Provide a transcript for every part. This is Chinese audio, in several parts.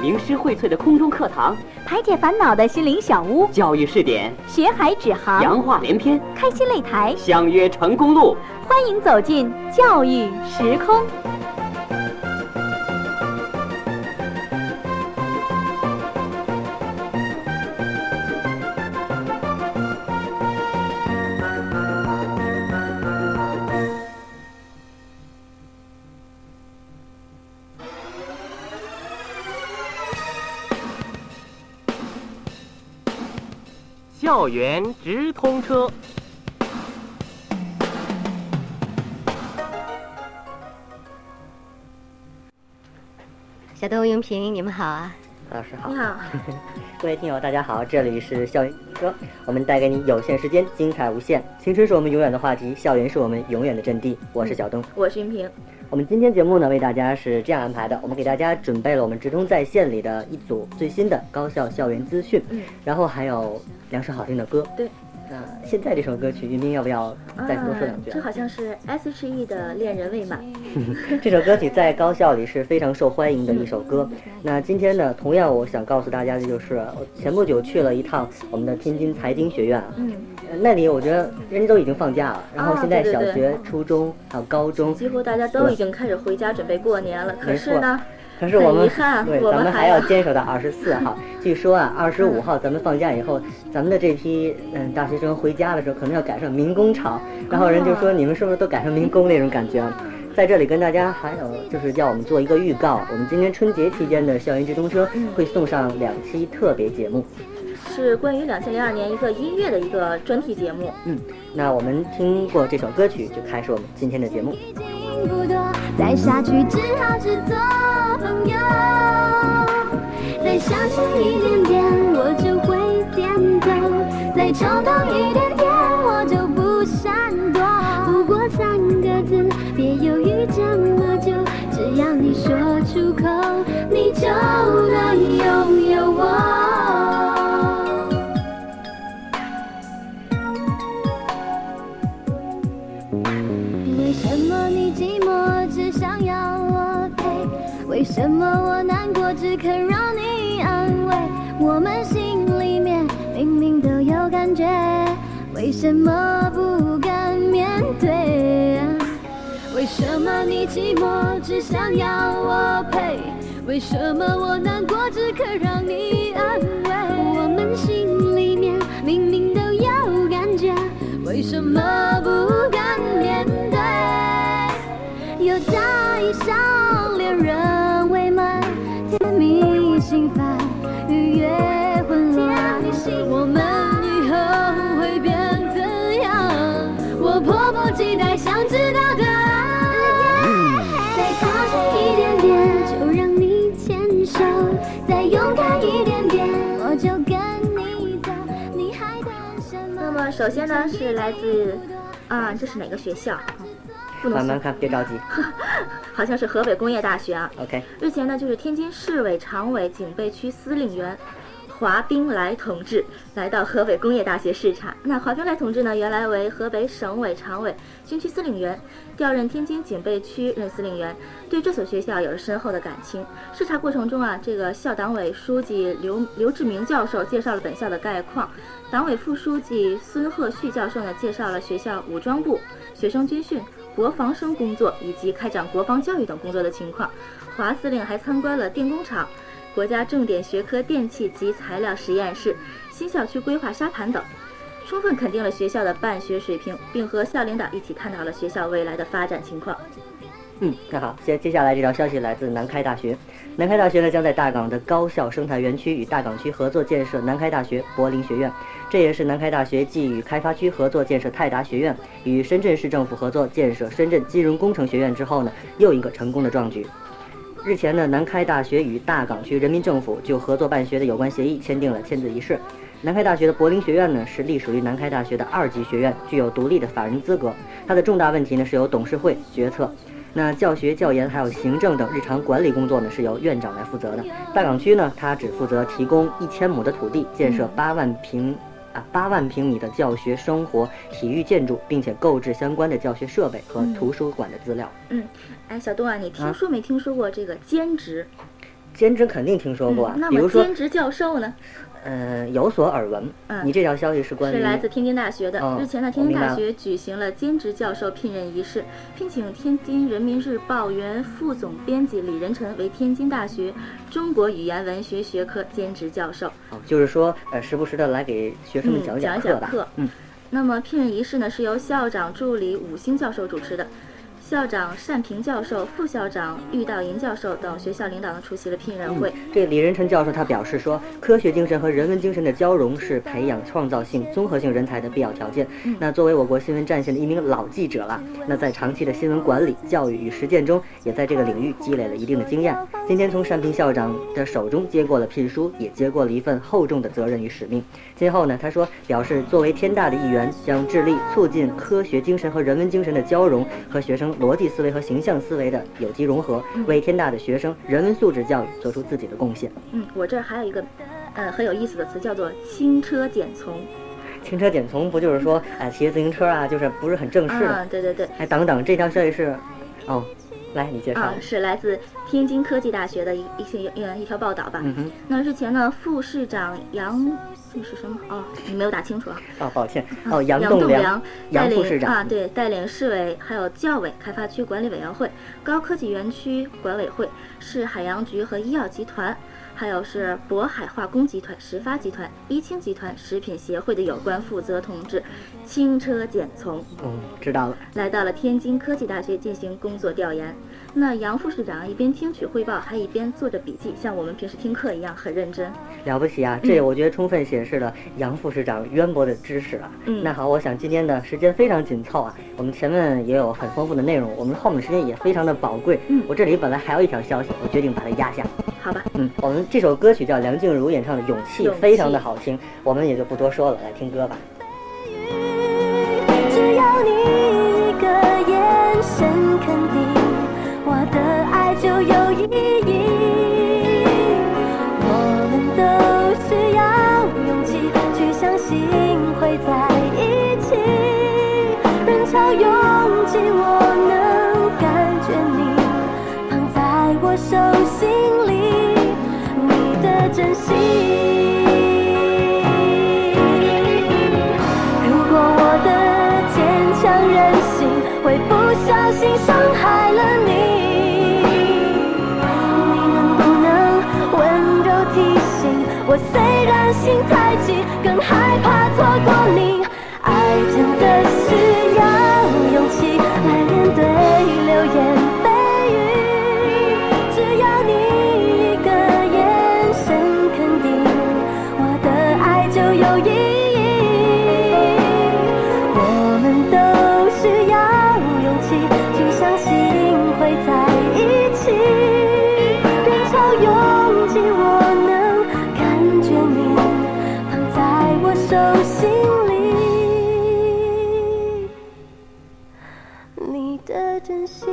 名师荟萃的空中课堂，排解烦恼的心灵小屋，教育试点，学海指航，洋话连篇，开心擂台，相约成功路。欢迎走进教育时空。校园直通车。小动物用品，你们好啊！老师好，你好，各位听友大家好，这里是校园车，我们带给你有限时间，精彩无限。青春是我们永远的话题，校园是我们永远的阵地。我是小东，我是云平。我们今天节目呢，为大家是这样安排的，我们给大家准备了我们直通在线里的一组最新的高校校园资讯，嗯，然后还有两首好听的歌。对。那现在这首歌曲，云斌要不要再多说两句？这好像是 S.H.E 的《恋人未满》。这首歌曲在高校里是非常受欢迎的一首歌。那今天呢，同样我想告诉大家的就是，我前不久去了一趟我们的天津财经学院啊，嗯，那里我觉得人家都已经放假了，然后现在小学、初中还有高中，几乎大家都已经开始回家准备过年了。可是呢？可是我们对，咱们还要坚守到二十四号。据说啊，二十五号咱们放假以后，咱们的这批嗯大学生回家的时候，可能要赶上民工潮。然后人就说，你们是不是都赶上民工那种感觉？在这里跟大家还有就是叫我们做一个预告，我们今年春节期间的校园直通车会送上两期特别节目，是关于两千零二年一个音乐的一个专题节目。嗯，那我们听过这首歌曲，就开始我们今天的节目。不多，再下去只好只做朋友。再相信一点点，我就会点头；再冲动一点什么不敢面对？为什么你寂寞只想要我陪？为什么我难过只可让你安慰？我们心里面明明都有感觉，为什么不敢么？首先呢，是来自啊，这是哪个学校？慢慢看，别着急。好像是河北工业大学啊。OK。日前呢，就是天津市委常委、警备区司令员华冰来同志来到河北工业大学视察。那华冰来同志呢，原来为河北省委常委、军区司令员，调任天津警备区任司令员，对这所学校有着深厚的感情。视察过程中啊，这个校党委书记刘刘志明教授介绍了本校的概况，党委副书记孙鹤旭教授呢，介绍了学校武装部、学生军训。国防生工作以及开展国防教育等工作的情况，华司令还参观了电工厂、国家重点学科电气及材料实验室、新校区规划沙盘等，充分肯定了学校的办学水平，并和校领导一起探讨了学校未来的发展情况。嗯，那好，接接下来这条消息来自南开大学。南开大学呢将在大港的高校生态园区与大港区合作建设南开大学柏林学院，这也是南开大学继与开发区合作建设泰达学院，与深圳市政府合作建设深圳金融工程学院之后呢又一个成功的壮举。日前呢，南开大学与大港区人民政府就合作办学的有关协议签订了签字仪式。南开大学的柏林学院呢是隶属于南开大学的二级学院，具有独立的法人资格，它的重大问题呢是由董事会决策。那教学、教研还有行政等日常管理工作呢，是由院长来负责的。大港区呢，它只负责提供一千亩的土地，建设八万平啊八万平米的教学、生活、体育建筑，并且购置相关的教学设备和图书馆的资料。嗯，哎，小东啊，你听说没听说过这个兼职？兼职肯定听说过啊，嗯那么兼职教授呢？呃有所耳闻。嗯你这条消息是关于是来自天津大学的。哦日前呢，天津大学举行了兼职教授聘任仪式，聘请天津人民日报原副总编辑李仁臣为天津大学中国语言文学学科兼职教授。哦，就是说呃时不时的来给学生们嗯讲讲课吧。讲课嗯，那么聘任仪式呢，是由校长助理武兴教授主持的。校长单平教授、副校长郁道银教授等学校领导呢出席了聘任会。这李仁辰教授他表示说，科学精神和人文精神的交融是培养创造性、综合性人才的必要条件。嗯那作为我国新闻战线的一名老记者了，那在长期的新闻管理、教育与实践中，也在这个领域积累了一定的经验。今天从单平校长的手中接过了聘书，也接过了一份厚重的责任与使命。今后呢，他说表示作为天大的一员，将致力促进科学精神和人文精神的交融和学生逻辑思维和形象思维的有机融合，为天大的学生人文素质教育做出自己的贡献。嗯，我这儿还有一个，呃，很有意思的词叫做“轻车简从轻车简从不就是说，哎，骑自行车啊，就是不是很正”。式的？啊，对对对，哎，等等，这条消息是，哦，来你介绍。啊，是来自天津科技大学的一一些呃一条报道吧。嗯，那日前呢，副市长杨这是什么？哦，你没有打清楚啊。哦，抱歉，啊哦，杨杨栋梁梁，带杨副市长领啊，对，带领市委还有教委、开发区管理委员会、高科技园区管委会、市海洋局和医药集团，还有是渤海化工集团、石发集团、一清集团、食品协会的有关负责同志，轻车简从，嗯，知道了。来到了天津科技大学进行工作调研。那杨副市长一边听取汇报，还一边做着笔记，像我们平时听课一样，很认真。了不起啊！这我觉得充分显示了杨副市长渊博的知识啊。嗯那好，我想今天的时间非常紧凑啊，我们前面也有很丰富的内容，我们后面的时间也非常的宝贵。嗯我这里本来还有一条消息，我决定把它压下。好吧，嗯，我们这首歌曲叫梁静茹演唱的《勇气非常的好听，我们也就不多说了，来听歌吧。只要你一个眼神肯定，我的爱就有意义。我们都需要勇气去相信会在一起。人潮拥挤，我能感觉你放在我手心心，如果我的坚强任性会不小心伤害了你，你能不能温柔提醒我？虽然心太急，更害怕错过你。爱的真心。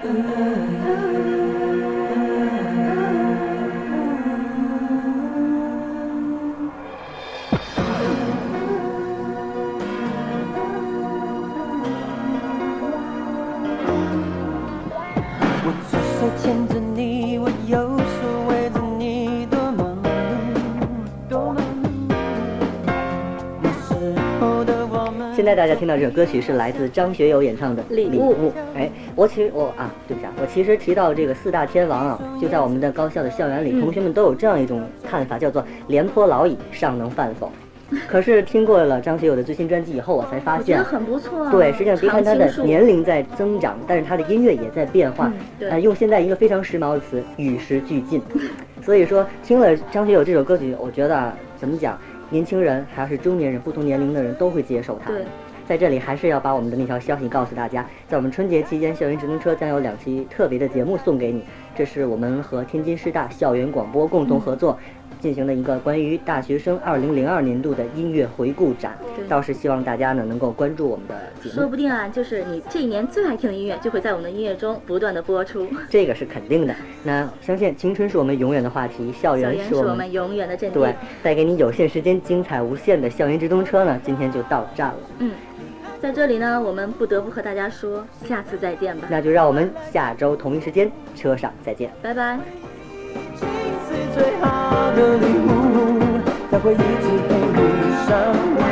我牵着你，我右手围着你，多忙碌，多忙碌。那时候的我们。现在大家听到这首歌曲是来自张学友演唱的《礼物物》。哎，我其实我啊，对不起啊，我其实提到这个四大天王啊，就在我们的高校的校园里，嗯同学们都有这样一种看法，叫做“廉颇老矣，尚能饭否”。可是听过了张学友的最新专辑以后，我才发现我觉得，很不错啊。对，实际上别看他的年龄在增长，但是他的音乐也在变化嗯。对呃，用现在一个非常时髦的词，与时俱进。所以说，听了张学友这首歌曲，我觉得啊怎么讲，年轻人还是中年人，不同年龄的人都会接受它。对，在这里还是要把我们的那条消息告诉大家，在我们春节期间，校园直通车将有两期特别的节目送给你。这是我们和天津师大校园广播共同合作，进行了一个关于大学生二零零二年度的音乐回顾展，倒是希望大家呢能够关注我们的节目，说不定啊，就是你这一年最爱听的音乐，就会在我们的音乐中不断的播出。这个是肯定的。那相信青春是我们永远的话题，校校园园是我们是我们永远的阵地。对，带给你有限时间精彩无限的校园直通车呢，今天就到站了。嗯，在这里呢，我们不得不和大家说，下次再见吧，那就让我们下周同一时间车上再见。拜拜。他的礼物，他会一直陪你上路。